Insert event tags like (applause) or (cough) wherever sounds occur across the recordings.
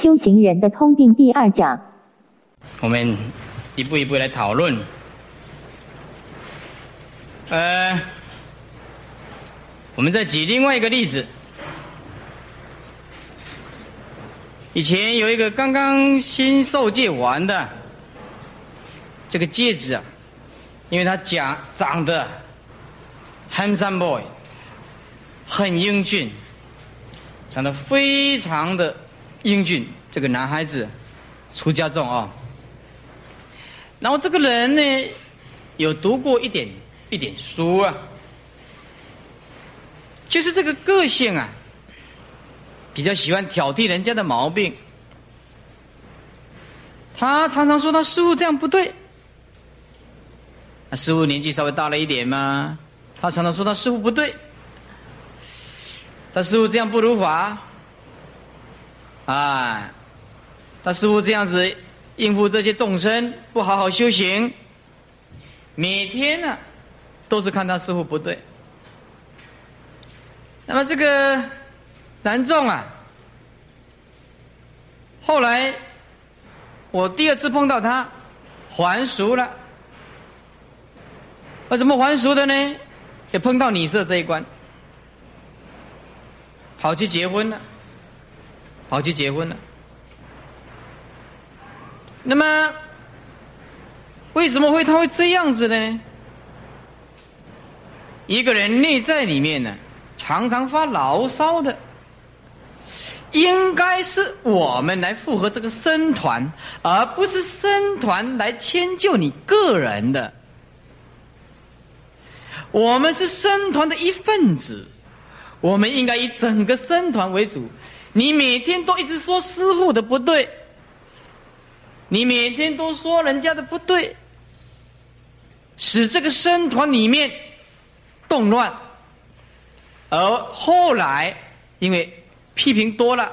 修行人的通病第二讲。我们一步一步来讨论。呃，我们再举另外一个例子。以前有一个刚刚新受戒完的这个戒指啊，因为他长长得 handsome boy，很英俊，长得非常的英俊。这个男孩子出家众啊，然后这个人呢，有读过一点一点书啊，就是这个个性啊。比较喜欢挑剔人家的毛病，他常常说他师傅这样不对。那师傅年纪稍微大了一点嘛，他常常说他师傅不对，他师傅这样不如法，啊，他师傅这样子应付这些众生，不好好修行，每天呢都是看他师傅不对。那么这个。南众啊！后来我第二次碰到他，还俗了。为什么还俗的呢？也碰到女色这一关，跑去结婚了，跑去结婚了。那么为什么会他会这样子呢？一个人内在里面呢，常常发牢骚的。应该是我们来附和这个僧团，而不是僧团来迁就你个人的。我们是僧团的一份子，我们应该以整个僧团为主。你每天都一直说师傅的不对，你每天都说人家的不对，使这个僧团里面动乱，而后来因为。批评多了，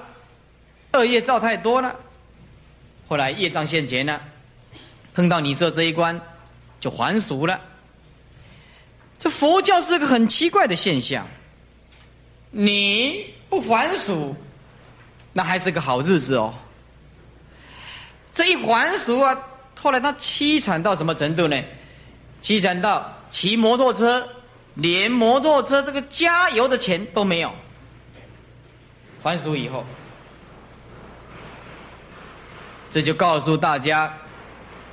恶业造太多了，后来业障现前了，碰到你说这一关，就还俗了。这佛教是个很奇怪的现象，你不还俗，那还是个好日子哦。这一还俗啊，后来他凄惨到什么程度呢？凄惨到骑摩托车，连摩托车这个加油的钱都没有。还俗以后，这就告诉大家，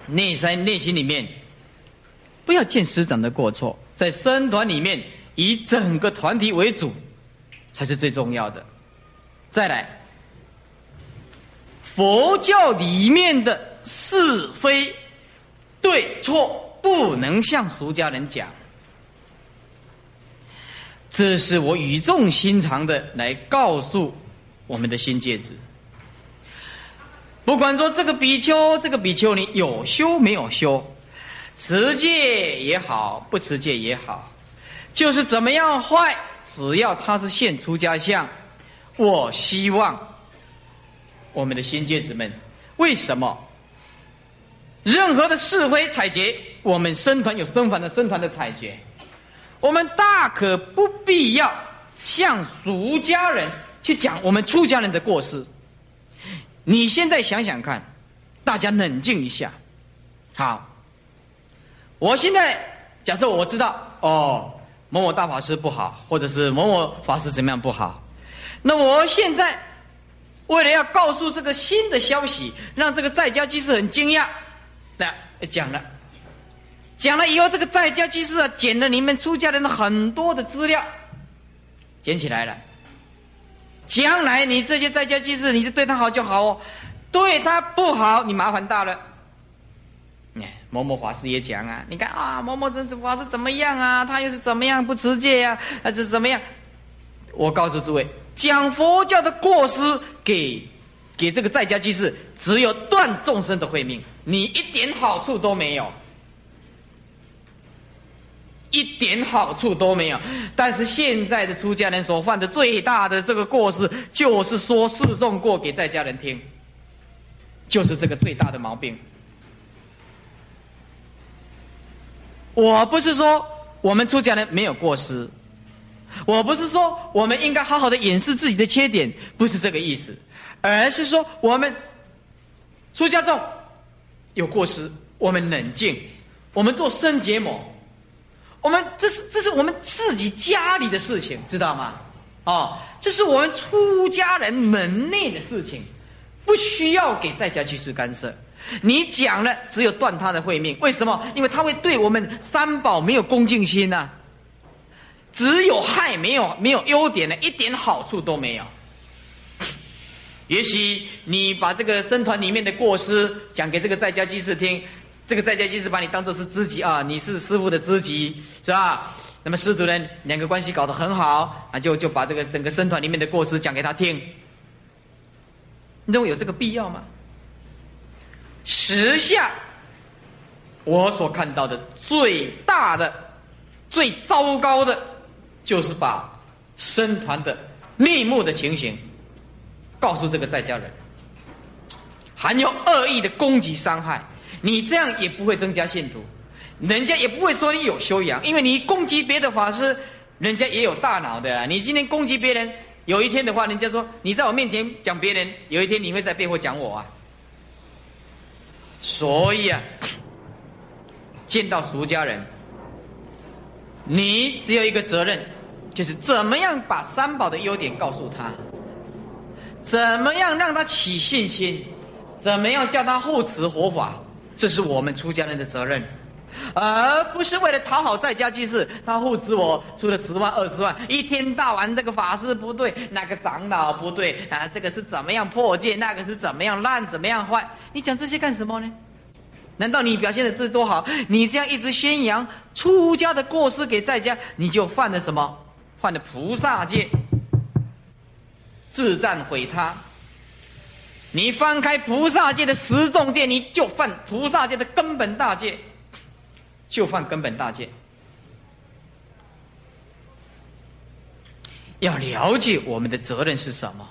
内心内心里面不要见师长的过错，在僧团里面以整个团体为主，才是最重要的。再来，佛教里面的是非对错，不能向俗家人讲。这是我语重心长的来告诉我们的新戒指。不管说这个比丘、这个比丘尼有修没有修，持戒也好，不持戒也好，就是怎么样坏，只要他是现出家相，我希望我们的新戒指们，为什么任何的是非采决，我们僧团有僧团的僧团的采决。我们大可不必要向俗家人去讲我们出家人的过失。你现在想想看，大家冷静一下。好，我现在假设我知道哦，某某大法师不好，或者是某某法师怎么样不好，那我现在为了要告诉这个新的消息，让这个在家居士很惊讶，那讲了。讲了以后，这个在家居士啊，捡了你们出家人的很多的资料，捡起来了。将来你这些在家居士，你就对他好就好哦，对他不好，你麻烦大了。哎某某法师也讲啊，你看啊，某某真是法师怎么样啊？他又是怎么样不持戒呀？还是怎么样？我告诉诸位，讲佛教的过失给给这个在家居士，只有断众生的慧命，你一点好处都没有。一点好处都没有，但是现在的出家人所犯的最大的这个过失，就是说示众过给在家人听，就是这个最大的毛病。我不是说我们出家人没有过失，我不是说我们应该好好的掩饰自己的缺点，不是这个意思，而是说我们出家众有过失，我们冷静，我们做生结膜，我们这是这是我们自己家里的事情，知道吗？哦，这是我们出家人门内的事情，不需要给在家居士干涉。你讲了，只有断他的慧命。为什么？因为他会对我们三宝没有恭敬心呐，只有害，没有没有优点的，一点好处都没有。(laughs) 也许你把这个僧团里面的过失讲给这个在家居士听，这个在家居士把你当做是知己啊，你是师傅的知己，是吧？那么师徒呢两个关系搞得很好啊，就就把这个整个僧团里面的过失讲给他听。你认为有这个必要吗？时下我所看到的最大的、最糟糕的，就是把僧团的内幕的情形告诉这个在家人，含有恶意的攻击伤害，你这样也不会增加信徒。人家也不会说你有修养，因为你攻击别的法师，人家也有大脑的啊。你今天攻击别人，有一天的话，人家说你在我面前讲别人，有一天你会在背后讲我啊。所以啊，见到俗家人，你只有一个责任，就是怎么样把三宝的优点告诉他，怎么样让他起信心，怎么样叫他护持佛法，这是我们出家人的责任。而不是为了讨好在家居士，他护持我出了十万二十万，一天到晚这个法师不对，那个长老不对啊，这个是怎么样破戒，那个是怎么样烂，怎么样坏？你讲这些干什么呢？难道你表现的这多好？你这样一直宣扬出家的过失给在家，你就犯了什么？犯的菩萨戒，自赞毁他。你翻开菩萨戒的十重戒，你就犯菩萨戒的根本大戒。就犯根本大戒，要了解我们的责任是什么。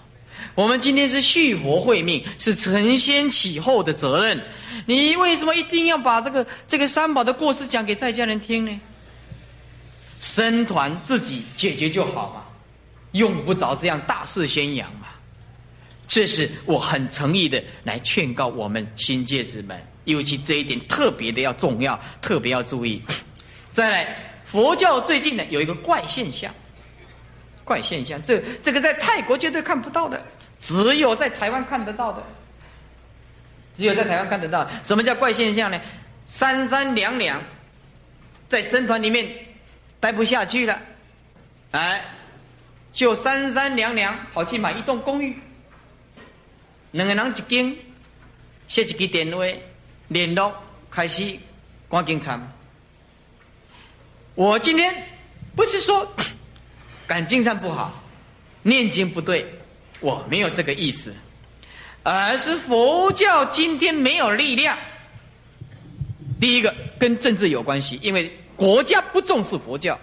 我们今天是续佛慧命，是承先启后的责任。你为什么一定要把这个这个三宝的过失讲给在家人听呢？僧团自己解决就好嘛，用不着这样大肆宣扬嘛。这是我很诚意的来劝告我们新戒子们。尤其这一点特别的要重要，特别要注意。再来，佛教最近呢有一个怪现象，怪现象，这这个在泰国绝对看不到的，只有在台湾看得到的，只有在台湾看得到。什么叫怪现象呢？三三两两，在僧团里面待不下去了，哎，就三三两两跑去买一栋公寓，两个人一间，写一个电话。联络开始关警察。我今天不是说赶经常不好，念经不对，我没有这个意思，而是佛教今天没有力量。第一个跟政治有关系，因为国家不重视佛教，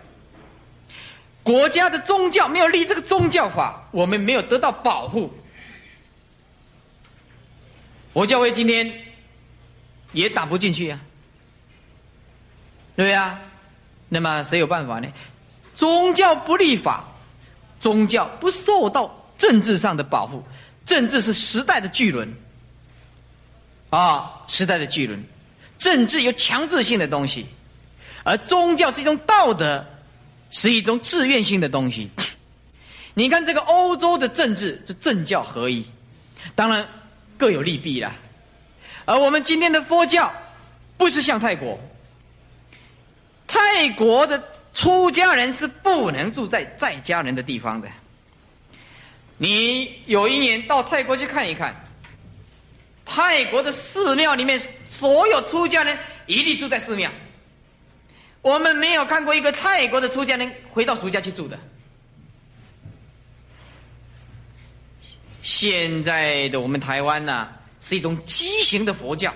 国家的宗教没有立这个宗教法，我们没有得到保护。佛教会今天。也打不进去呀，对呀啊？那么谁有办法呢？宗教不立法，宗教不受到政治上的保护，政治是时代的巨轮啊，时代的巨轮，政治有强制性的东西，而宗教是一种道德，是一种自愿性的东西。你看这个欧洲的政治，是政教合一，当然各有利弊啦。而我们今天的佛教，不是像泰国，泰国的出家人是不能住在在家人的地方的。你有一年到泰国去看一看，泰国的寺庙里面所有出家人一律住在寺庙，我们没有看过一个泰国的出家人回到俗家去住的。现在的我们台湾呢？是一种畸形的佛教，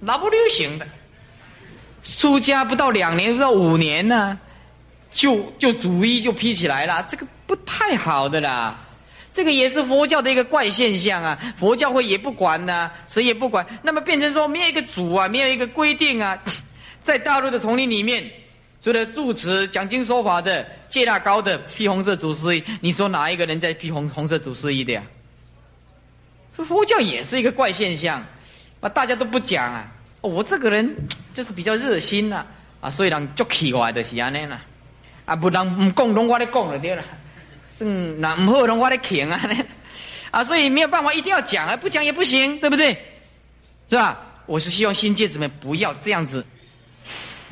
那不流行的。出家不到两年，不到五年呢，就就主义就批起来了，这个不太好的啦。这个也是佛教的一个怪现象啊。佛教会也不管呢，谁也不管。那么变成说没有一个主啊，没有一个规定啊。在大陆的丛林里面，除了住持讲经说法的、戒大高的、披红色祖师衣，你说哪一个人在披红红色祖师衣的呀？佛教也是一个怪现象，啊，大家都不讲啊。我这个人就是比较热心呐，啊，所以人就奇怪的是安尼啦，啊，不能唔讲，拢我咧讲了对了，是那唔好，拢我咧听啊，啊，所以没有办法，一定要讲啊，不讲也不行，对不对？是吧？我是希望新戒子们不要这样子，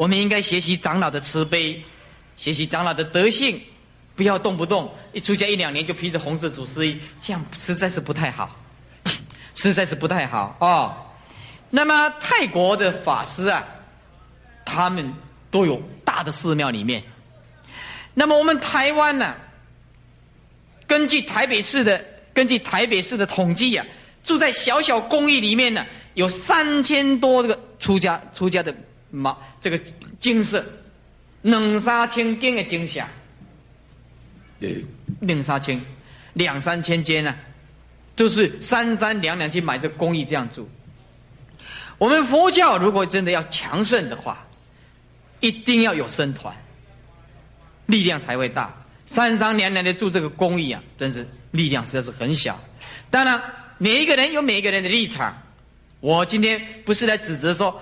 我们应该学习长老的慈悲，学习长老的德性，不要动不动一出家一两年就披着红色祖师衣，这样实在是不太好，实在是不太好哦。那么泰国的法师啊，他们都有大的寺庙里面。那么我们台湾呢，根据台北市的根据台北市的统计呀，住在小小公寓里面呢，有三千多个出家出家的嘛，这个金色，两三千间的精舍，两三千，两三千间呢，都是三三两两去买这工艺这样做。我们佛教如果真的要强盛的话，一定要有僧团，力量才会大。三三两两的做这个工艺啊，真是力量实在是很小。当然，每一个人有每一个人的立场。我今天不是来指责说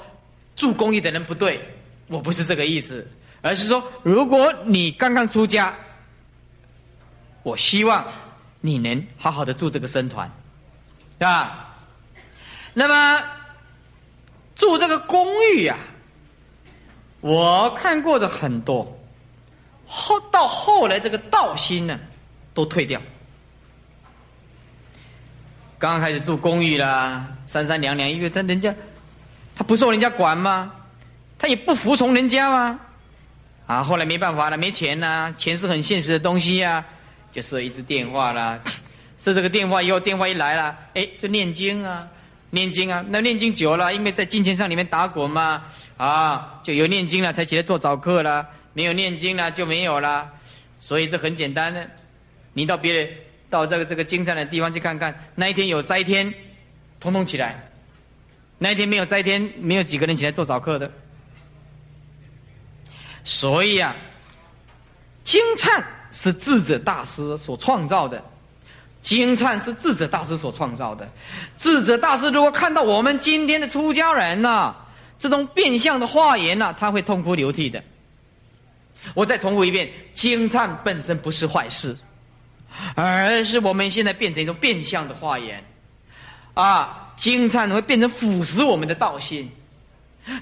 住公寓的人不对，我不是这个意思，而是说，如果你刚刚出家，我希望你能好好的住这个僧团，是吧？那么。住这个公寓呀，我看过的很多，后到后来这个道心呢，都退掉。刚刚开始住公寓啦，三三两两，因为他人家他不受人家管吗？他也不服从人家吗？啊，后来没办法了，没钱呐，钱是很现实的东西呀，就设一支电话啦，(laughs) 设这个电话以后，电话一来了，哎，就念经啊。念经啊，那念经久了，因为在金钱上里面打滚嘛，啊，就有念经了才起来做早课了，没有念经了就没有了，所以这很简单的，你到别人到这个这个精善的地方去看看，那一天有灾天，通通起来，那一天没有斋天，没有几个人起来做早课的，所以啊，经忏是智者大师所创造的。经忏是智者大师所创造的，智者大师如果看到我们今天的出家人呐，这种变相的话言呐，他会痛哭流涕的。我再重复一遍，经忏本身不是坏事，而是我们现在变成一种变相的话言，啊，经忏会变成腐蚀我们的道心。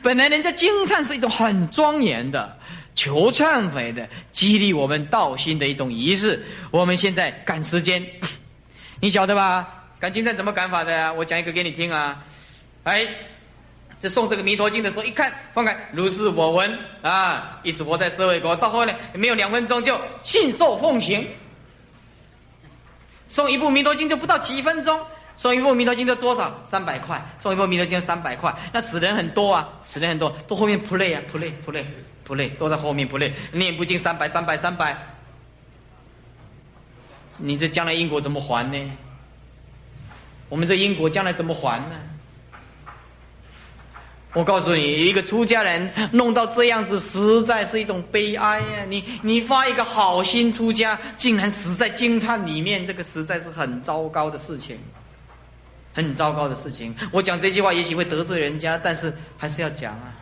本来人家经忏是一种很庄严的、求忏悔的、激励我们道心的一种仪式，我们现在赶时间。(coughs) 你晓得吧？赶经忏怎么赶法的？我讲一个给你听啊！哎，这送这个弥陀经的时候，一看放开，如是我闻啊！一时活在社会国，到后来没有两分钟就信受奉行。送一部弥陀经就不到几分钟，送一部弥陀经要多少？三百块，送一部弥陀经三百块，那死人很多啊，死人很多，都后面不累啊，不累不累不累，都在后面不累，念不进三百三百三百。你这将来因果怎么还呢？我们这因果将来怎么还呢？我告诉你，一个出家人弄到这样子，实在是一种悲哀呀！你你发一个好心出家，竟然死在经忏里面，这个实在是很糟糕的事情，很糟糕的事情。我讲这句话也许会得罪人家，但是还是要讲啊。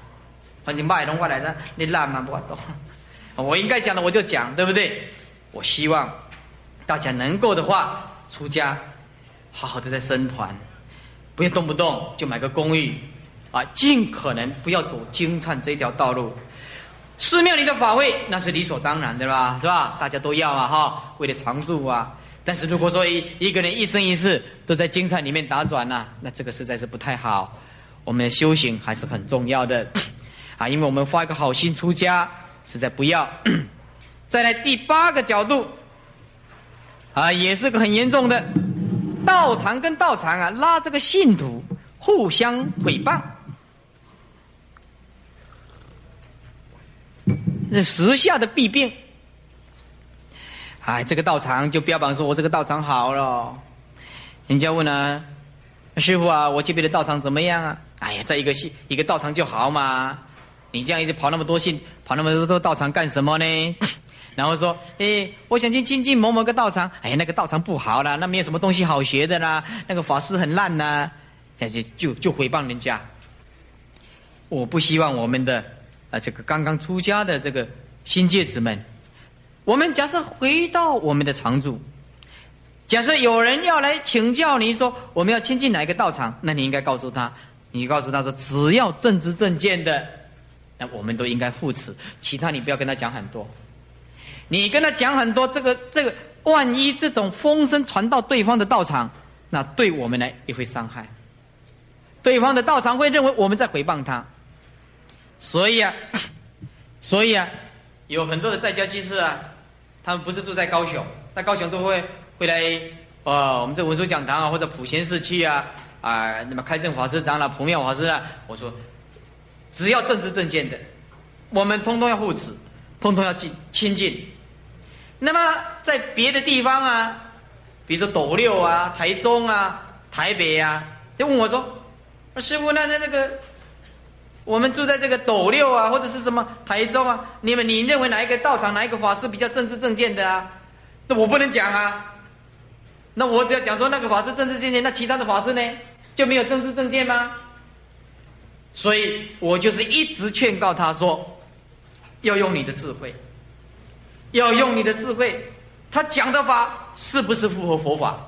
反正卖龙过来的，你烂嘛不懂。(laughs) 我应该讲的我就讲，对不对？我希望。大家能够的话，出家，好好的在僧团，不要动不动就买个公寓，啊，尽可能不要走经忏这条道路。寺庙里的法会那是理所当然的吧，是吧？大家都要啊，哈，为了常住啊。但是如果说一一个人一生一世都在精彩里面打转呐，那这个实在是不太好。我们的修行还是很重要的，(coughs) 啊，因为我们发一个好心出家，实在不要。(coughs) 再来第八个角度。啊，也是个很严重的，道场跟道场啊，拉这个信徒互相诽谤，这时下的弊病。哎，这个道场就标榜说我这个道场好了，人家问呢，师傅啊，我这边的道场怎么样啊？哎呀，在一个信一个道场就好嘛，你这样一直跑那么多信，跑那么多道场干什么呢？(laughs) 然后说，哎，我想去亲近某某个道场，哎，那个道场不好啦，那没有什么东西好学的啦，那个法师很烂呐，但是就就诽谤人家。我不希望我们的啊这个刚刚出家的这个新戒子们，我们假设回到我们的常住，假设有人要来请教你说我们要亲近哪一个道场，那你应该告诉他，你告诉他说，只要正知正见的，那我们都应该扶持，其他你不要跟他讲很多。你跟他讲很多，这个这个，万一这种风声传到对方的道场，那对我们呢也会伤害。对方的道场会认为我们在诽谤他，所以啊，(coughs) 所以啊，有很多的在家居士啊，他们不是住在高雄，那高雄都会会来呃我们这文殊讲堂啊，或者普贤寺去啊啊，那么开正法师长老、普妙法师啊，我说，只要正知正见的，我们通通要护持，通通要进亲近。那么在别的地方啊，比如说斗六啊、台中啊、台北啊，就问我说：“师傅，那那那个，我们住在这个斗六啊，或者是什么台中啊，你们你认为哪一个道场、哪一个法师比较正知正见的啊？那我不能讲啊。那我只要讲说那个法师正知正见，那其他的法师呢就没有正知正见吗？所以我就是一直劝告他说，要用你的智慧。”要用你的智慧，他讲的法是不是符合佛法？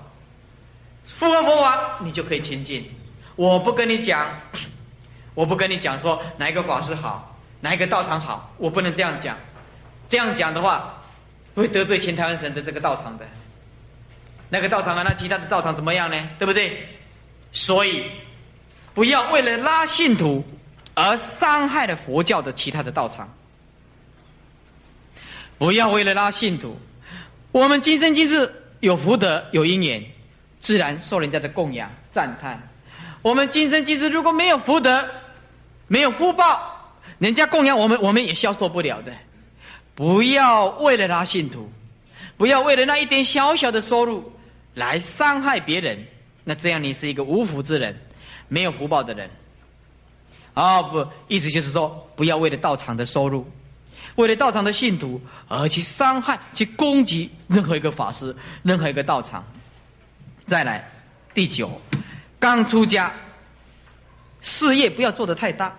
符合佛法，你就可以亲近。我不跟你讲，我不跟你讲说哪一个法师好，哪一个道场好，我不能这样讲。这样讲的话，会得罪全台湾省的这个道场的。那个道场啊，那其他的道场怎么样呢？对不对？所以，不要为了拉信徒而伤害了佛教的其他的道场。不要为了拉信徒，我们今生今世有福德有因缘，自然受人家的供养赞叹。我们今生今世如果没有福德，没有福报，人家供养我们，我们也消受不了的。不要为了拉信徒，不要为了那一点小小的收入来伤害别人。那这样你是一个无福之人，没有福报的人。啊，不，意思就是说，不要为了道场的收入。为了道场的信徒而去伤害、去攻击任何一个法师、任何一个道场。再来，第九，刚出家，事业不要做得太大。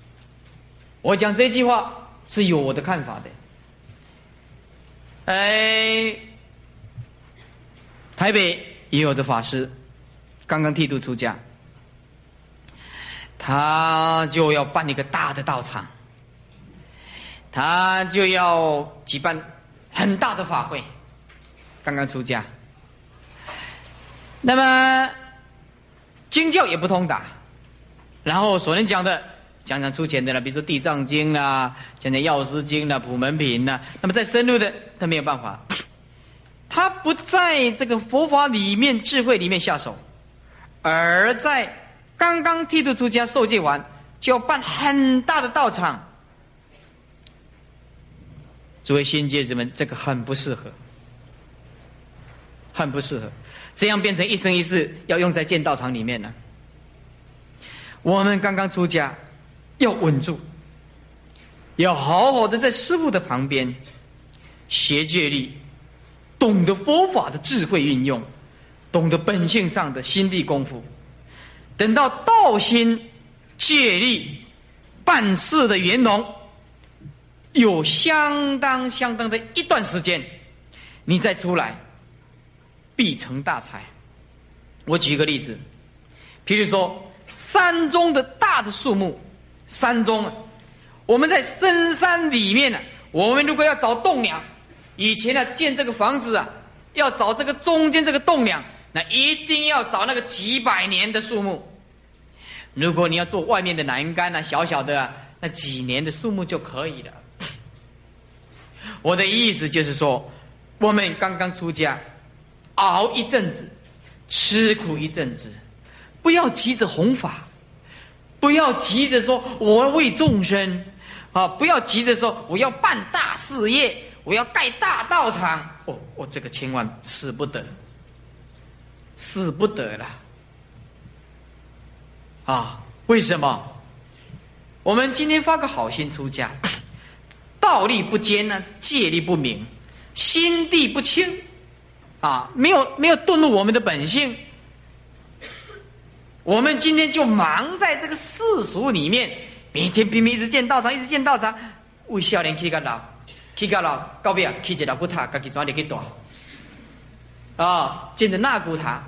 (laughs) 我讲这句话是有我的看法的。哎，台北也有的法师刚刚剃度出家，他就要办一个大的道场。他就要举办很大的法会，刚刚出家，那么经教也不通达，然后所能讲的讲讲出钱的了，比如说《地藏经》啦，讲讲《药师经》啦，《普门品》啦，那么再深入的他没有办法，他不在这个佛法里面、智慧里面下手，而在刚刚剃度出家受戒完，就要办很大的道场。诸位新戒子们，这个很不适合，很不适合，这样变成一生一世要用在建道场里面呢。我们刚刚出家，要稳住，要好好的在师傅的旁边学戒律，懂得佛法的智慧运用，懂得本性上的心地功夫。等到道心戒律办事的圆融。有相当相当的一段时间，你再出来，必成大才。我举一个例子，譬如说山中的大的树木，山中，我们在深山里面呢，我们如果要找栋梁，以前呢建这个房子啊，要找这个中间这个栋梁，那一定要找那个几百年的树木。如果你要做外面的栏杆呢，小小的，那几年的树木就可以了。我的意思就是说，我们刚刚出家，熬一阵子，吃苦一阵子，不要急着弘法，不要急着说我要为众生，啊，不要急着说我要办大事业，我要盖大道场。哦，我这个千万使不得，使不得了。啊，为什么？我们今天发个好心出家。(coughs) 道力不坚呢，戒力不明，心地不清，啊，没有没有顿入我们的本性。我们今天就忙在这个世俗里面，每天拼命一直见道场，一直见道场，为少年去个老，去个老，告别啊，去一老骨塔，自己抓点去大，啊，见着那骨塔。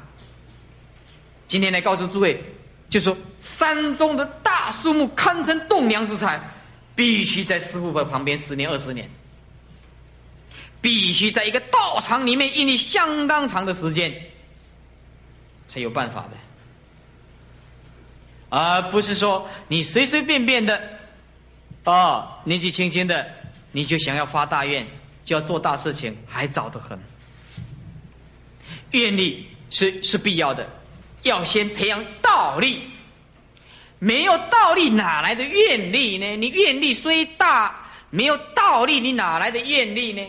今天来告诉诸位，就说山中的大树木堪称栋梁之材，必须在师傅的旁边十年二十年，必须在一个道场里面屹立相当长的时间，才有办法的。而不是说你随随便便的，哦，年纪轻轻的你就想要发大愿，就要做大事情，还早得很。愿力是是必要的，要先培养道力。没有道力哪来的愿力呢？你愿力虽大，没有道力，你哪来的愿力呢？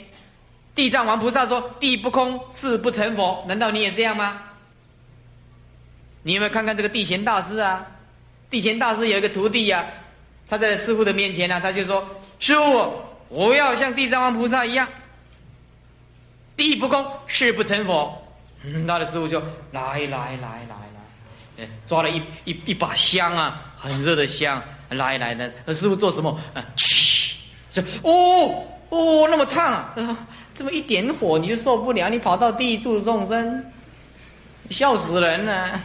地藏王菩萨说：“地不空，誓不成佛。”难道你也这样吗？你有没有看看这个地贤大师啊？地贤大师有一个徒弟呀，他在师傅的面前呢，他就说：“师傅，我要像地藏王菩萨一样，地不公，誓不成佛。”他的师傅就来来来来来，抓了一一一把香啊，很热的香，来来的。师傅做什么？啊，嘘，说哦哦，那么烫啊！这么一点火你就受不了，你跑到地狱众生，笑死人了。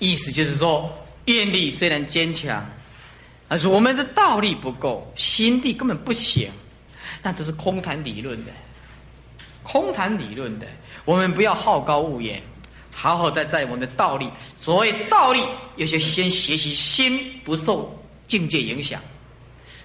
意思就是说，愿力虽然坚强，但是我们的道力不够，心地根本不行，那都是空谈理论的，空谈理论的。我们不要好高骛远，好好的在我们的道力。所谓道力，有些先学习心不受境界影响。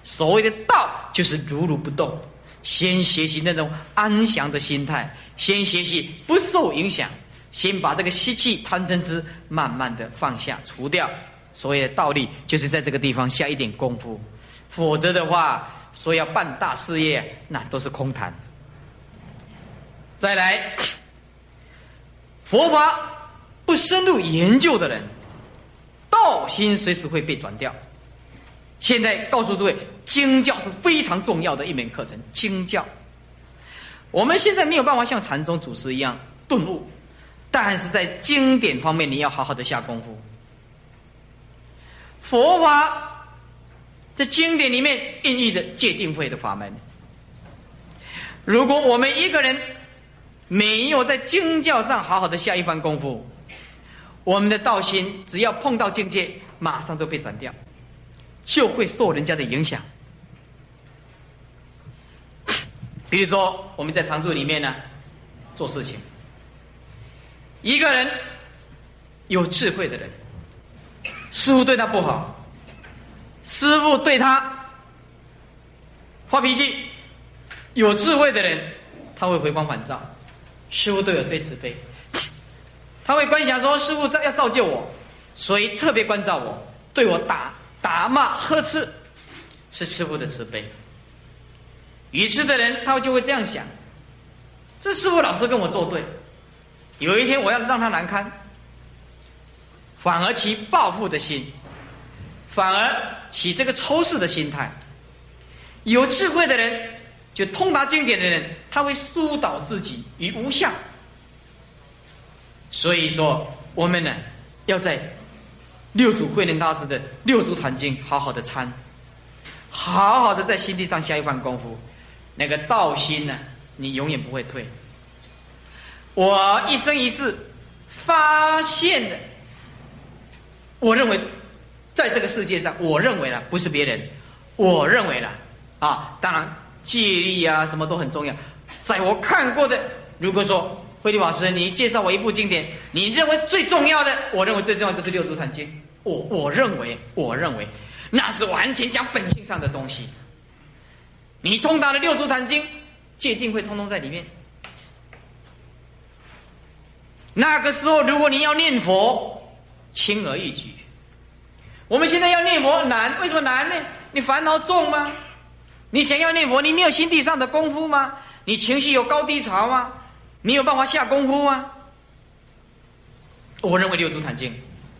所谓的道，就是如如不动，先学习那种安详的心态，先学习不受影响。先把这个吸气贪嗔痴慢慢的放下除掉，所谓的道理就是在这个地方下一点功夫，否则的话说要办大事业那都是空谈。再来，佛法不深入研究的人，道心随时会被转掉。现在告诉诸位，经教是非常重要的一门课程。经教，我们现在没有办法像禅宗祖师一样顿悟。但是在经典方面，你要好好的下功夫。佛法在经典里面孕育的戒定慧的法门，如果我们一个人没有在经教上好好的下一番功夫，我们的道心只要碰到境界，马上都被转掉，就会受人家的影响。比如说，我们在常住里面呢，做事情。一个人有智慧的人，师傅对他不好，师傅对他发脾气。有智慧的人，他会回光返照，师傅对我最慈悲，他会观想说师傅要造就我，所以特别关照我，对我打打骂呵斥，是师傅的慈悲。愚痴的人，他就会这样想：这师傅老是跟我作对。有一天我要让他难堪，反而起报复的心，反而起这个仇视的心态。有智慧的人，就通达经典的人，他会疏导自己于无相。所以说，我们呢，要在六祖慧能大师的《六祖坛经》好好的参，好好的在心地上下一番功夫，那个道心呢，你永远不会退。我一生一世发现的，我认为，在这个世界上，我认为呢，不是别人，我认为呢，啊，当然戒律啊，什么都很重要。在我看过的，如果说慧律法师，你介绍我一部经典，你认为最重要的，我认为最重要就是《六祖坛经》。我我认为，我认为那是完全讲本性上的东西。你通达了《六祖坛经》，戒定会通通在里面。那个时候，如果你要念佛，轻而易举。我们现在要念佛难，为什么难呢？你烦恼重吗？你想要念佛，你没有心地上的功夫吗？你情绪有高低潮吗？你有办法下功夫吗？我认为《六祖坛经》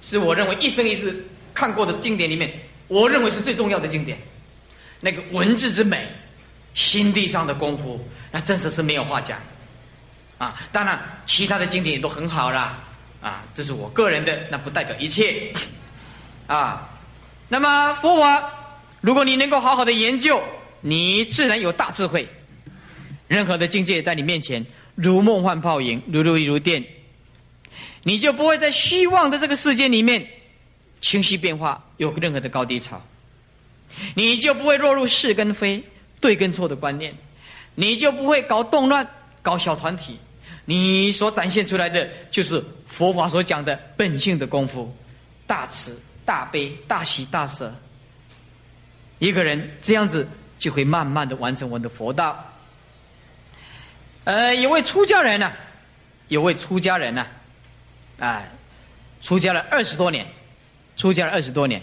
是我认为一生一世看过的经典里面，我认为是最重要的经典。那个文字之美，心地上的功夫，那真的是没有话讲。啊，当然其他的经典也都很好啦。啊，这是我个人的，那不代表一切。啊，那么佛法，如果你能够好好的研究，你自然有大智慧。任何的境界在你面前，如梦幻泡影，如如如电，你就不会在虚妄的这个世界里面清晰变化，有任何的高低潮。你就不会落入是跟非、对跟错的观念，你就不会搞动乱、搞小团体。你所展现出来的，就是佛法所讲的本性的功夫，大慈、大悲、大喜、大舍。一个人这样子，就会慢慢的完成我们的佛道。呃，有位出家人呢，有位出家人呢，啊，出家了二十多年，出家了二十多年。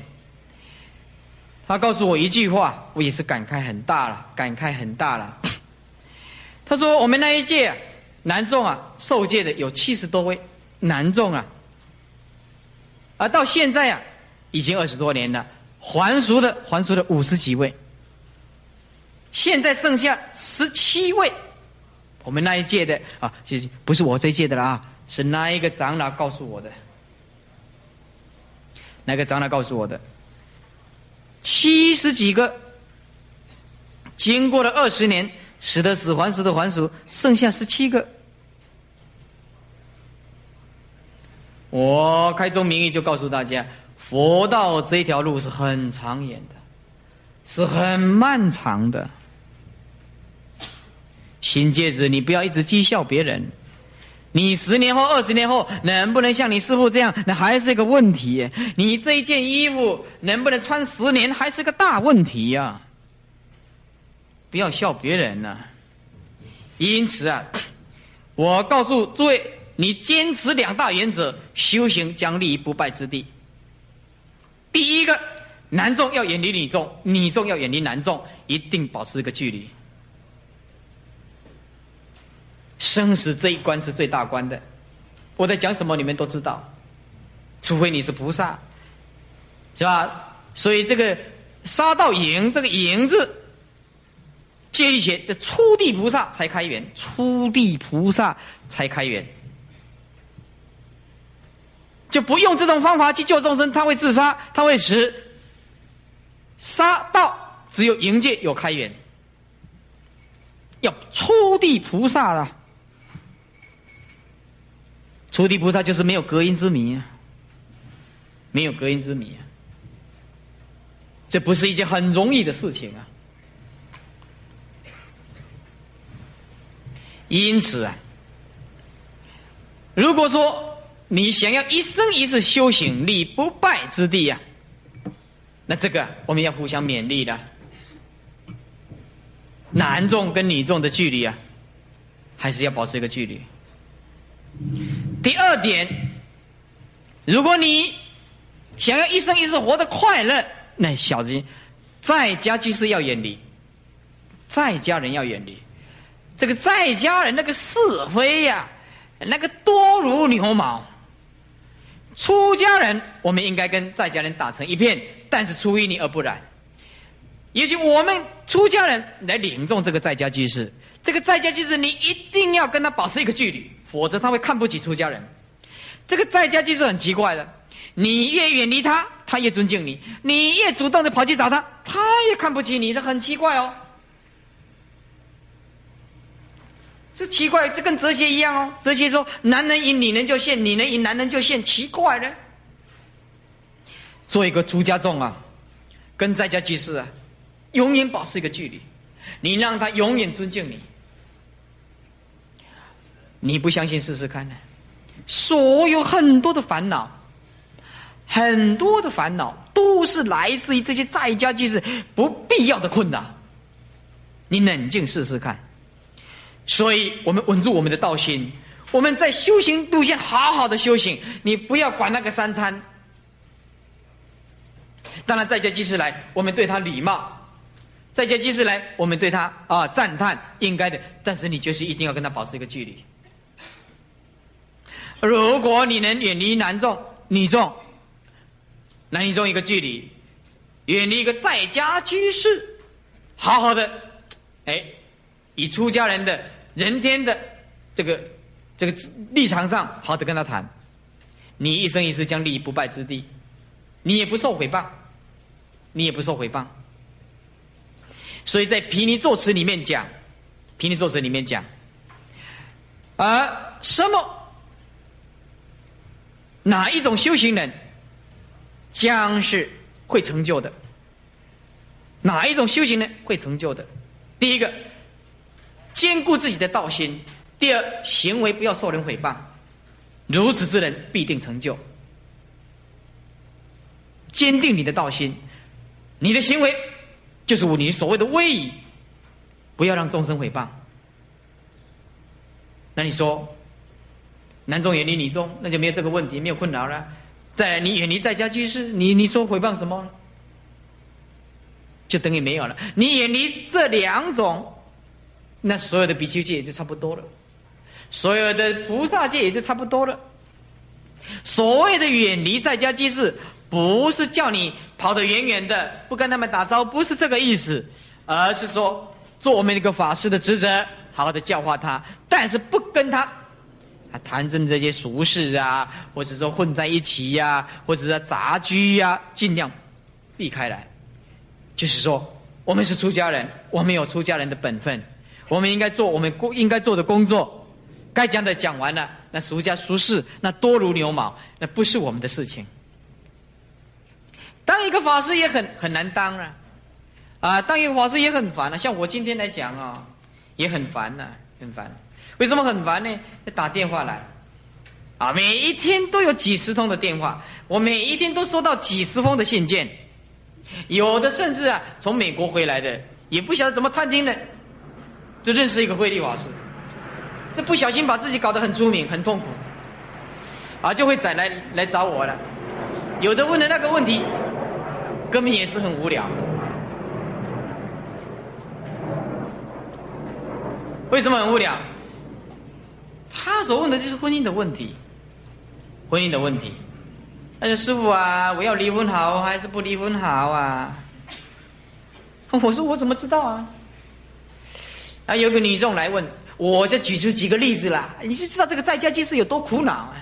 他告诉我一句话，我也是感慨很大了，感慨很大了。他说：“我们那一届南众啊，受戒的有七十多位南众啊，而到现在啊，已经二十多年了，还俗的还俗的五十几位，现在剩下十七位。我们那一届的啊，其实不是我这一届的啦，是那一个长老告诉我的，那个长老告诉我的。”七十几个，经过了二十年，死的死，还俗的还俗，剩下十七个。我开宗明义就告诉大家，佛道这条路是很长远的，是很漫长的。新戒指，你不要一直讥笑别人。你十年后、二十年后能不能像你师傅这样？那还是个问题。你这一件衣服能不能穿十年，还是个大问题呀！不要笑别人呐。因此啊，我告诉诸位，你坚持两大原则，修行将立于不败之地。第一个，男众要远离女众，女众要远离男众，一定保持一个距离。生死这一关是最大关的，我在讲什么你们都知道，除非你是菩萨，是吧？所以这个杀到赢，这个赢字，接一些，这初地菩萨才开源，初地菩萨才开源，就不用这种方法去救众生，他会自杀，他会死。杀道只有迎界有开源，要初地菩萨了。初地菩萨就是没有隔音之谜啊，没有隔音之谜啊，这不是一件很容易的事情啊。因此啊，如果说你想要一生一世修行立不败之地呀，那这个我们要互相勉励的。男众跟女众的距离啊，还是要保持一个距离。第二点，如果你想要一生一世活得快乐，那小心，在家居士要远离，在家人要远离。这个在家人那个是非呀，那个多如牛毛。出家人我们应该跟在家人打成一片，但是出淤泥而不染。也许我们出家人来领众这个在家居士，这个在家居士你一定要跟他保持一个距离。否则他会看不起出家人。这个在家就是很奇怪的，你越远离他，他越尊敬你；你越主动的跑去找他，他也看不起你，这很奇怪哦。这奇怪，这跟哲学一样哦。哲学说，男人赢女人就现，女人赢男人就现，奇怪了。做一个出家众啊，跟在家居士啊，永远保持一个距离，你让他永远尊敬你。你不相信试试看呢？所有很多的烦恼，很多的烦恼都是来自于这些在家居士不必要的困难。你冷静试试看。所以我们稳住我们的道心，我们在修行路线好好的修行。你不要管那个三餐。当然，在家即是来，我们对他礼貌；在家即是来，我们对他啊赞叹，应该的。但是你就是一定要跟他保持一个距离。如果你能远离男众、女众，男女众一个距离，远离一个在家居士，好好的，哎，以出家人的人天的这个这个立场上，好的跟他谈，你一生一世将立于不败之地，你也不受毁谤，你也不受毁谤。所以在《毗尼作词》里面讲，《毗尼作词》里面讲，啊，什么？哪一种修行人将是会成就的？哪一种修行人会成就的？第一个，兼顾自己的道心；第二，行为不要受人诽谤。如此之人必定成就。坚定你的道心，你的行为就是你所谓的威仪，不要让众生诽谤。那你说？男众远离女众，那就没有这个问题，没有困扰了。再来，你远离在家居士，你你说诽谤什么？就等于没有了。你远离这两种，那所有的比丘戒也就差不多了，所有的菩萨戒也就差不多了。所谓的远离在家居士，不是叫你跑得远远的，不跟他们打招呼，不是这个意思，而是说做我们一个法师的职责，好好的教化他，但是不跟他。啊，谈论这些俗事啊，或者说混在一起呀，或者说杂居呀，尽量避开来。就是说，我们是出家人，我们有出家人的本分，我们应该做我们应该做的工作，该讲的讲完了。那俗家俗事，那多如牛毛，那不是我们的事情。当一个法师也很很难当啊，啊，当一个法师也很烦啊。像我今天来讲啊，也很烦呐，很烦。为什么很烦呢？打电话来，啊，每一天都有几十通的电话，我每一天都收到几十封的信件，有的甚至啊，从美国回来的，也不晓得怎么探听的，就认识一个慧利法师，这不小心把自己搞得很出名，很痛苦，啊，就会再来来找我了。有的问的那个问题，根本也是很无聊。为什么很无聊？他所问的就是婚姻的问题，婚姻的问题。他说：“师傅啊，我要离婚好还是不离婚好啊？” (laughs) 我说：“我怎么知道啊？”啊，有个女众来问，我就举出几个例子啦，你是知道这个在家居士有多苦恼啊？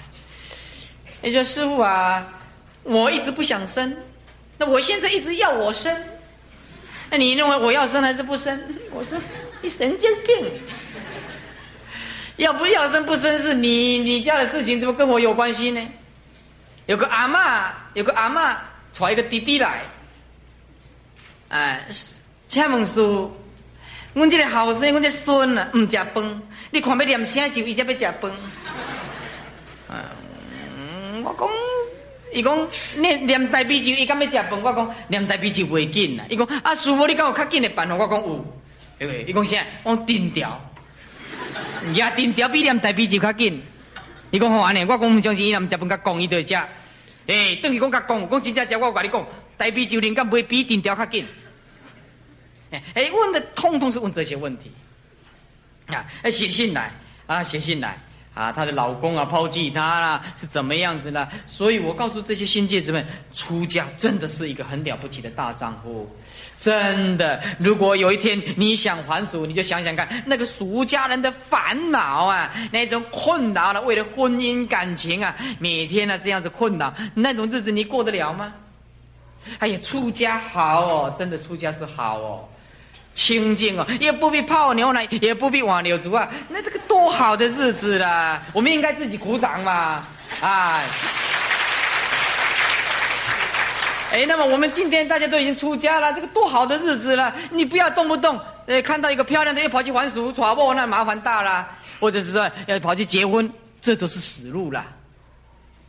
他说：“师傅啊，我一直不想生，那我先生一直要我生，那你认为我要生还是不生？”我说：“你神经病！”要不要生不生是你你家的事情，怎么跟我有关系呢？有个阿妈，有个阿妈揣一个弟弟来，哎，请问叔，阮即个后生，阮这孙啊，唔食饭，你看要念啥就伊才要食饭。嗯，我讲，伊讲念念大悲咒，伊敢要食饭？我讲念大悲咒袂紧啦。伊讲啊，师傅，你敢有较紧的办法？我讲有，对不对伊讲啥？我定调。也定调比念大悲咒较紧。伊讲好安尼，我讲毋相信伊，若毋食饭甲讲伊就会食。诶，等于讲甲讲，讲真正食，我甲你讲，大悲咒灵感袂比定调较紧。(laughs) 哎，问的通通是问这些问题。啊，写信来，啊，写信来。啊，她的老公啊抛弃她啦，是怎么样子呢？所以我告诉这些新戒子们，出家真的是一个很了不起的大丈夫，真的。如果有一天你想还俗，你就想想看，那个俗家人的烦恼啊，那种困扰了，为了婚姻感情啊，每天呢这样子困扰，那种日子你过得了吗？哎呀，出家好哦，真的出家是好哦。清净哦，也不必泡牛奶，也不必挽柳竹啊，那这个多好的日子啦！我们应该自己鼓掌嘛，哎，哎，那么我们今天大家都已经出家了，这个多好的日子了，你不要动不动呃看到一个漂亮的又跑去还俗，耍不那麻烦大了，或者是说要跑去结婚，这都是死路了，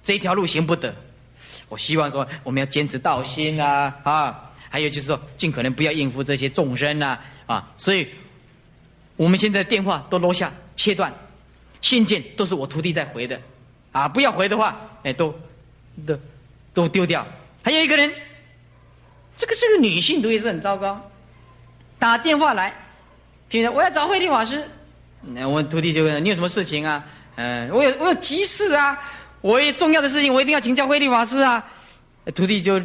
这条路行不得。我希望说我们要坚持道心啊，啊。还有就是说，尽可能不要应付这些众生呐，啊，所以我们现在电话都落下切断，信件都是我徒弟在回的，啊，不要回的话，哎，都都都丢掉。还有一个人，这个这个女性读也是很糟糕，打电话来，平常我要找慧利法师，那我徒弟就问你有什么事情啊？嗯，我有我有急事啊，我有重要的事情，我一定要请教慧利法师啊，徒弟就。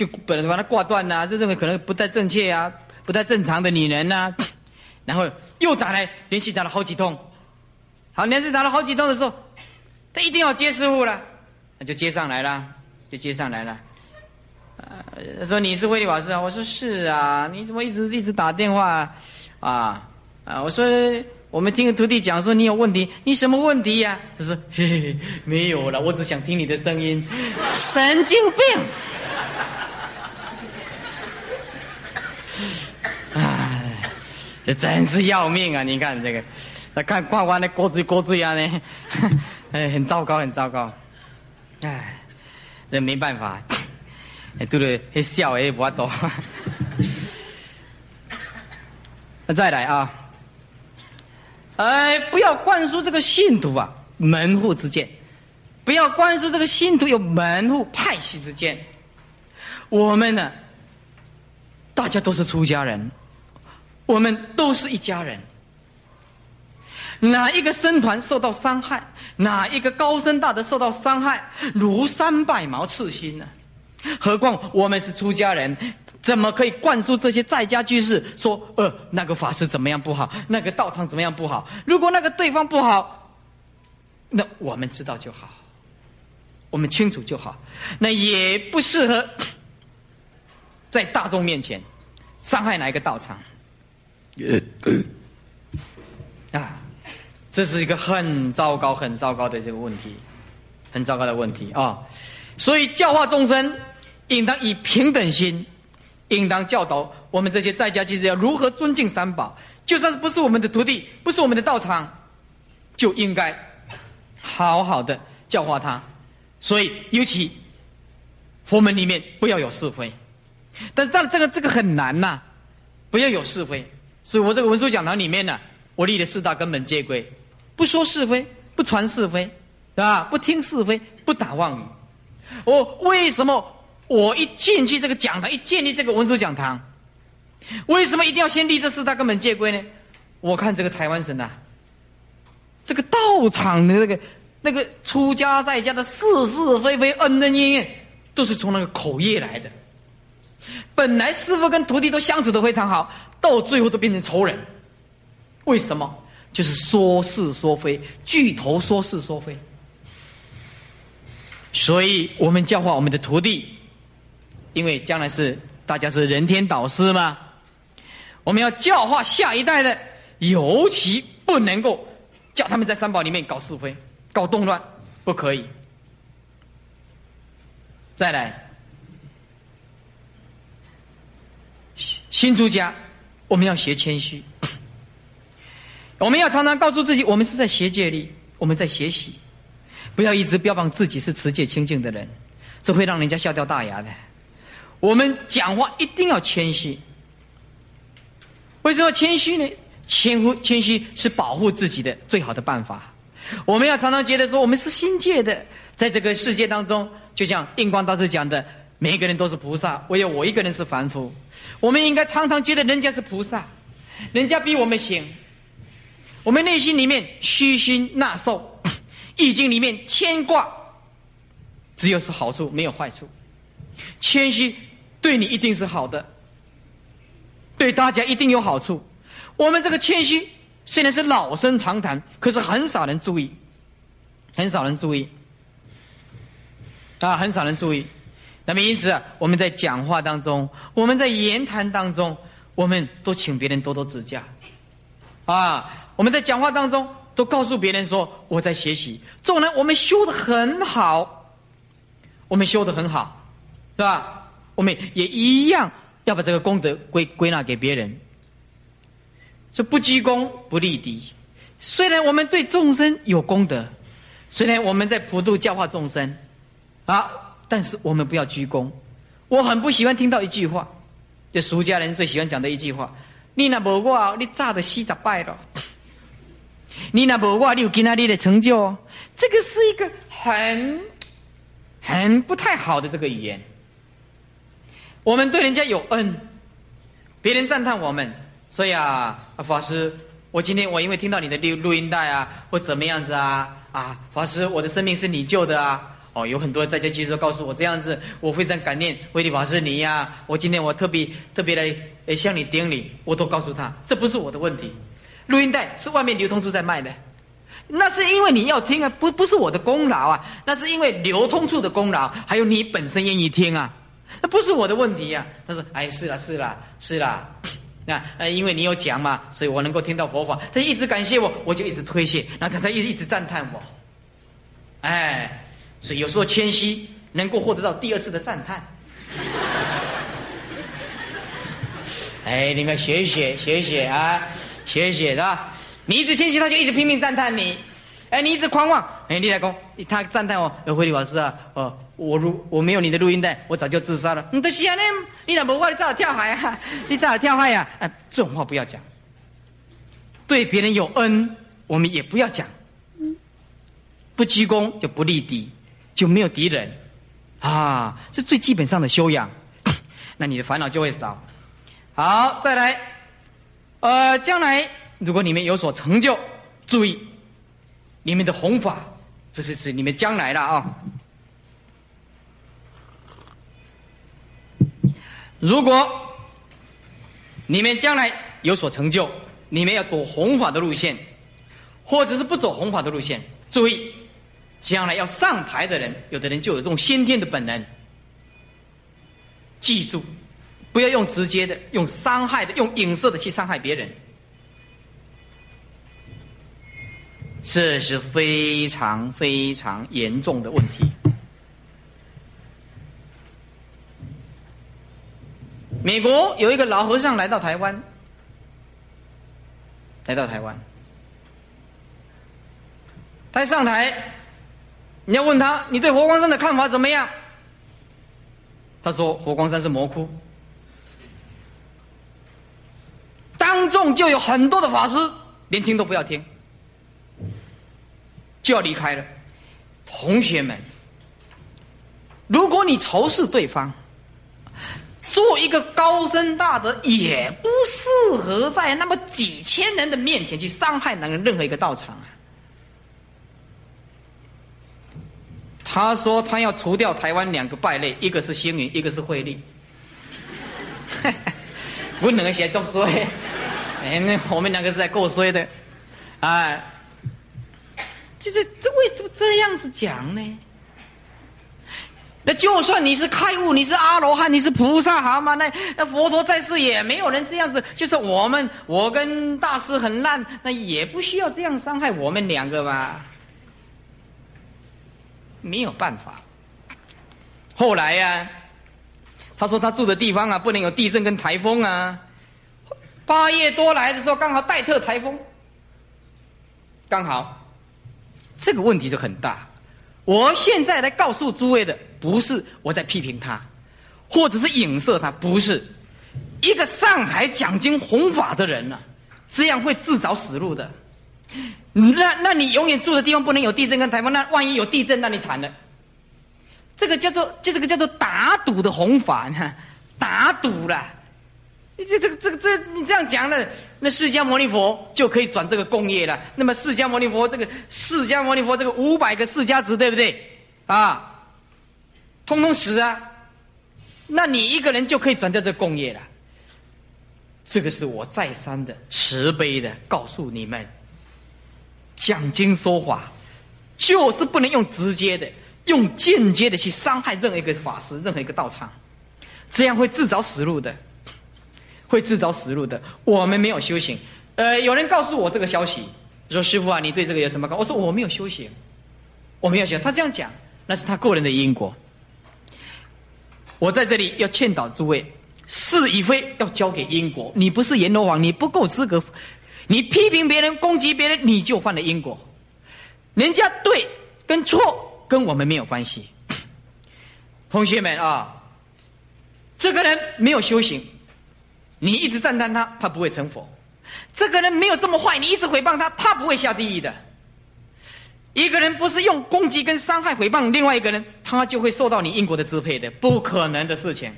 就本来把它挂断呐，就认为可能不太正确啊，不太正常的女人呐，(coughs) 然后又打来，连续打了好几通。好，连续打了好几通的时候，他一定要接师傅了，那就接上来了，就接上来了。说你是慧利法师啊？我说是啊，你怎么一直一直打电话啊？啊，我说我们听徒弟讲说你有问题，你什么问题呀？他说嘿嘿，没有了，我只想听你的声音，神经病。这真是要命啊！你看这个，他看挂挂那锅嘴锅嘴啊呢，(laughs) 哎，很糟糕，很糟糕。哎，这没办法。哎，对了，还笑也不多。(laughs) 那再来啊，哎，不要灌输这个信徒啊门户之见，不要灌输这个信徒有门户派系之见。我们呢，大家都是出家人，我们都是一家人。哪一个僧团受到伤害，哪一个高僧大德受到伤害，如山败毛刺心呢？何况我们是出家人，怎么可以灌输这些在家居士说：呃，那个法师怎么样不好，那个道场怎么样不好？如果那个对方不好，那我们知道就好，我们清楚就好。那也不适合在大众面前伤害哪一个道场。啊，这是一个很糟糕、很糟糕的这个问题，很糟糕的问题啊！所以教化众生。应当以平等心，应当教导我们这些在家弟子要如何尊敬三宝。就算是不是我们的徒弟，不是我们的道场，就应该好好的教化他。所以，尤其佛门里面不要有是非。但是，但这个这个很难呐，不要有是非。所以我这个文殊讲堂里面呢，我立的四大根本戒规：不说是非，不传是非，啊？不听是非，不打妄语。我为什么？我一进去这个讲堂，一建立这个文殊讲堂，为什么一定要先立这四大根本戒规呢？我看这个台湾省呐，这个道场的那个那个出家在家的是是非非、恩恩怨怨，都是从那个口业来的。本来师傅跟徒弟都相处的非常好，到最后都变成仇人。为什么？就是说是说非，巨头说是说非。所以我们教化我们的徒弟。因为将来是大家是人天导师嘛，我们要教化下一代的，尤其不能够叫他们在三宝里面搞是非、搞动乱，不可以。再来，新出家，我们要学谦虚，我们要常常告诉自己，我们是在学戒律，我们在学习，不要一直标榜自己是持戒清净的人，这会让人家笑掉大牙的。我们讲话一定要谦虚。为什么谦虚呢？谦乎谦虚是保护自己的最好的办法。我们要常常觉得说，我们是新界的，在这个世界当中，就像印光大师讲的，每一个人都是菩萨，唯有我一个人是凡夫。我们应该常常觉得人家是菩萨，人家比我们行。我们内心里面虚心纳受，(clears throat) 易经里面牵挂，只有是好处，没有坏处。谦虚。对你一定是好的，对大家一定有好处。我们这个谦虚虽然是老生常谈，可是很少人注意，很少人注意，啊，很少人注意。那么因此，我们在讲话当中，我们在言谈当中，我们都请别人多多指教，啊，我们在讲话当中都告诉别人说我在学习。纵然我们修的很好，我们修的很好，是吧？我们也一样要把这个功德归归纳给别人，说不居功不立敌。虽然我们对众生有功德，虽然我们在普度教化众生，啊，但是我们不要鞠躬。我很不喜欢听到一句话，这俗家人最喜欢讲的一句话：你那无我，你炸的西咋败了？(laughs) 你那无我，你有今天你的成就？这个是一个很很不太好的这个语言。我们对人家有恩，别人赞叹我们，所以啊，法师，我今天我因为听到你的录录音带啊，或怎么样子啊，啊，法师，我的生命是你救的啊，哦，有很多在家居士告诉我这样子，我非常感念威利法师你呀。我今天我特别特别来向你顶礼，我都告诉他，这不是我的问题。录音带是外面流通处在卖的，那是因为你要听啊，不不是我的功劳啊，那是因为流通处的功劳，还有你本身愿意听啊，那不是我的问题呀。他说：“哎，是啦，是啦，是啦。”那呃，因为你有讲嘛，所以我能够听到佛法。他一直感谢我，我就一直推卸，然后他他一一直赞叹我，哎。所以有时候谦虚能够获得到第二次的赞叹。(laughs) 哎，你们学一学，学一学啊，学一学是吧？你一直谦虚，他就一直拼命赞叹你。哎，你一直狂妄，哎，你来公，他赞叹我，呃慧理老师啊，哦，我如我没有你的录音带，我早就自杀了。你的啊，呢？你那不话，你早跳海啊？(laughs) 你早跳海呀？哎，这种话不要讲。对别人有恩，我们也不要讲。不鞠躬就不立敌。就没有敌人，啊，这最基本上的修养，(coughs) 那你的烦恼就会少。好，再来，呃，将来如果你们有所成就，注意你们的弘法，这是指你们将来了啊。如果你们将来有所成就，你们要走弘法的路线，或者是不走弘法的路线，注意。将来要上台的人，有的人就有这种先天的本能。记住，不要用直接的、用伤害的、用影射的去伤害别人，这是非常非常严重的问题。美国有一个老和尚来到台湾，来到台湾，他上台。你要问他，你对佛光山的看法怎么样？他说：“佛光山是魔窟。”当众就有很多的法师连听都不要听，就要离开了。同学们，如果你仇视对方，做一个高深大德，也不适合在那么几千人的面前去伤害那个任何一个道场啊。他说他要除掉台湾两个败类，一个是星云，一个是慧利。(laughs) 不能写作衰，哎，那我们两个是在够衰的，哎，这这这为什么这样子讲呢？那就算你是开悟，你是阿罗汉，你是菩萨，好吗？那那佛陀在世也没有人这样子，就是我们，我跟大师很烂，那也不需要这样伤害我们两个吧。没有办法。后来呀，他说他住的地方啊，不能有地震跟台风啊。八月多来的时候，刚好带特台风，刚好这个问题就很大。我现在来告诉诸位的，不是我在批评他，或者是影射他，不是一个上台讲经弘法的人呢，这样会自找死路的。那那你永远住的地方不能有地震跟台风，那万一有地震，那你惨了。这个叫做，就这个叫做打赌的弘法呢，打赌了。这这个这个这你这样讲的，那释迦牟尼佛就可以转这个工业了。那么释迦牟尼佛这个释迦牟尼佛这个五百个释迦值，对不对？啊，通通死啊。那你一个人就可以转掉这工业了。这个是我再三的慈悲的告诉你们。讲经说法，就是不能用直接的，用间接的去伤害任何一个法师、任何一个道场，这样会自找死路的，会自找死路的。我们没有修行，呃，有人告诉我这个消息，说师傅啊，你对这个有什么感？我说我没有修行，我没有修。他这样讲，那是他个人的因果。我在这里要劝导诸位，是与非要交给因果。你不是阎罗王，你不够资格。你批评别人、攻击别人，你就犯了因果。人家对跟错跟我们没有关系。同学们啊，这个人没有修行，你一直赞叹他，他不会成佛。这个人没有这么坏，你一直诽谤他，他不会下地狱的。一个人不是用攻击跟伤害诽谤另外一个人，他就会受到你因果的支配的，不可能的事情。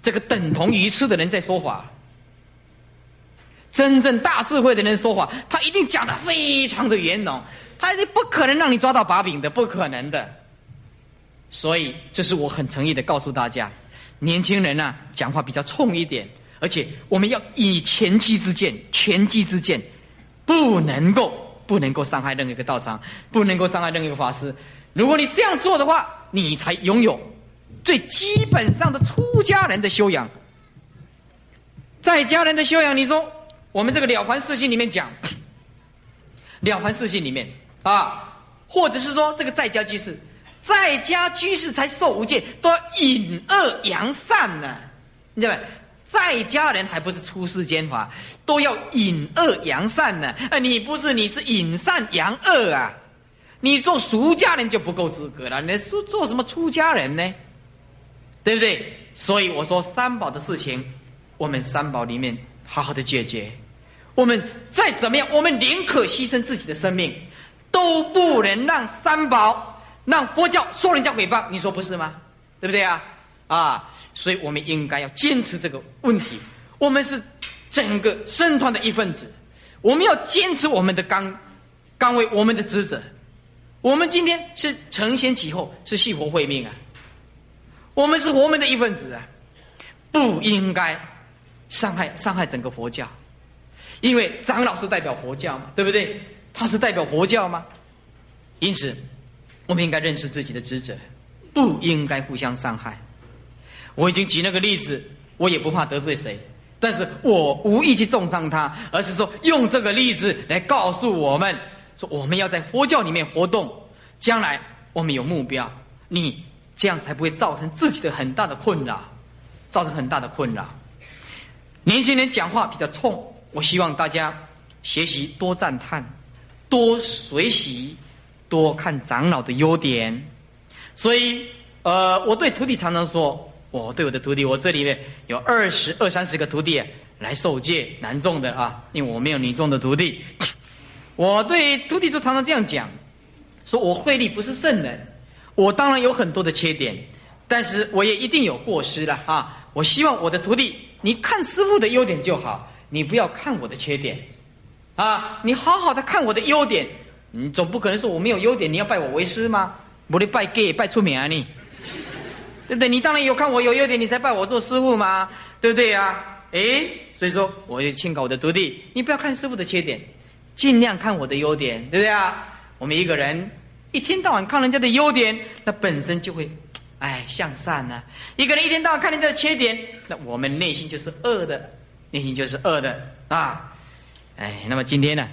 这个等同于痴的人在说法。真正大智慧的人说话，他一定讲的非常的圆融，他一定不可能让你抓到把柄的，不可能的。所以，这是我很诚意的告诉大家，年轻人呢，讲话比较冲一点，而且我们要以前机之鉴，前机之剑，不能够不能够伤害任何一个道场，不能够伤害任何一个法师。如果你这样做的话，你才拥有最基本上的出家人的修养。在家人的修养，你说我们这个《了凡四训》里面讲，(coughs)《了凡四训》里面啊，或者是说这个在家居士，在家居士才受无戒，都要隐恶扬善呢，你知道吗？在家人还不是出世间法，都要隐恶扬善呢。啊，你不是，你是隐善扬恶啊！你做俗家人就不够资格了，你做做什么出家人呢？对不对？所以我说三宝的事情。我们三宝里面好好的解决，我们再怎么样，我们宁可牺牲自己的生命，都不能让三宝、让佛教受人家诽谤。你说不是吗？对不对啊？啊，所以我们应该要坚持这个问题。我们是整个僧团的一份子，我们要坚持我们的岗岗位，我们的职责。我们今天是承先启后，是系佛会命啊。我们是佛门的一份子啊，不应该。伤害伤害整个佛教，因为长老是代表佛教嘛，对不对？他是代表佛教吗？因此，我们应该认识自己的职责，不应该互相伤害。我已经举那个例子，我也不怕得罪谁，但是我无意去重伤他，而是说用这个例子来告诉我们，说我们要在佛教里面活动，将来我们有目标，你这样才不会造成自己的很大的困扰，造成很大的困扰。年轻人讲话比较冲，我希望大家学习多赞叹，多学习，多看长老的优点。所以，呃，我对徒弟常常说，我对我的徒弟，我这里面有二十二三十个徒弟来受戒男众的啊，因为我没有女众的徒弟。(coughs) 我对徒弟就常常这样讲，说我慧力不是圣人，我当然有很多的缺点，但是我也一定有过失了啊。我希望我的徒弟。你看师傅的优点就好，你不要看我的缺点，啊！你好好的看我的优点，你总不可能说我没有优点，你要拜我为师吗？我得拜 gay 拜出名啊你，(laughs) 对不对？你当然有看我有优点，你才拜我做师傅吗？对不对呀？哎，所以说我就劝告我的徒弟，你不要看师傅的缺点，尽量看我的优点，对不对啊？我们一个人一天到晚看人家的优点，那本身就会。哎，向善呢？一个人一天到晚看你的缺点，那我们内心就是恶的，内心就是恶的啊！哎，那么今天呢，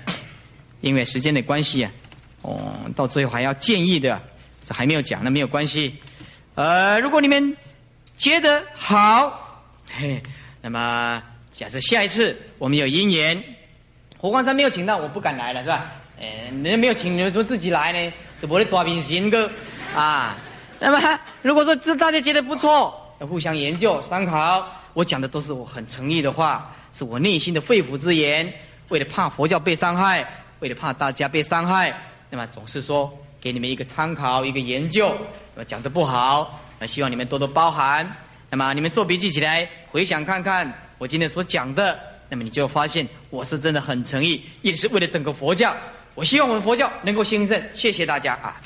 因为时间的关系啊，哦，到最后还要建议的，这还没有讲，那没有关系。呃，如果你们觉得好，嘿，那么假设下一次我们有姻缘，火光山没有请到，我不敢来了，是吧？哎，人家没有请，你说自己来呢，就不得多平行个啊。那么，如果说这大家觉得不错，要互相研究参考。我讲的都是我很诚意的话，是我内心的肺腑之言。为了怕佛教被伤害，为了怕大家被伤害，那么总是说给你们一个参考，一个研究。那么讲的不好，那希望你们多多包涵。那么你们做笔记起来，回想看看我今天所讲的，那么你就发现我是真的很诚意，也是为了整个佛教。我希望我们佛教能够兴盛。谢谢大家啊。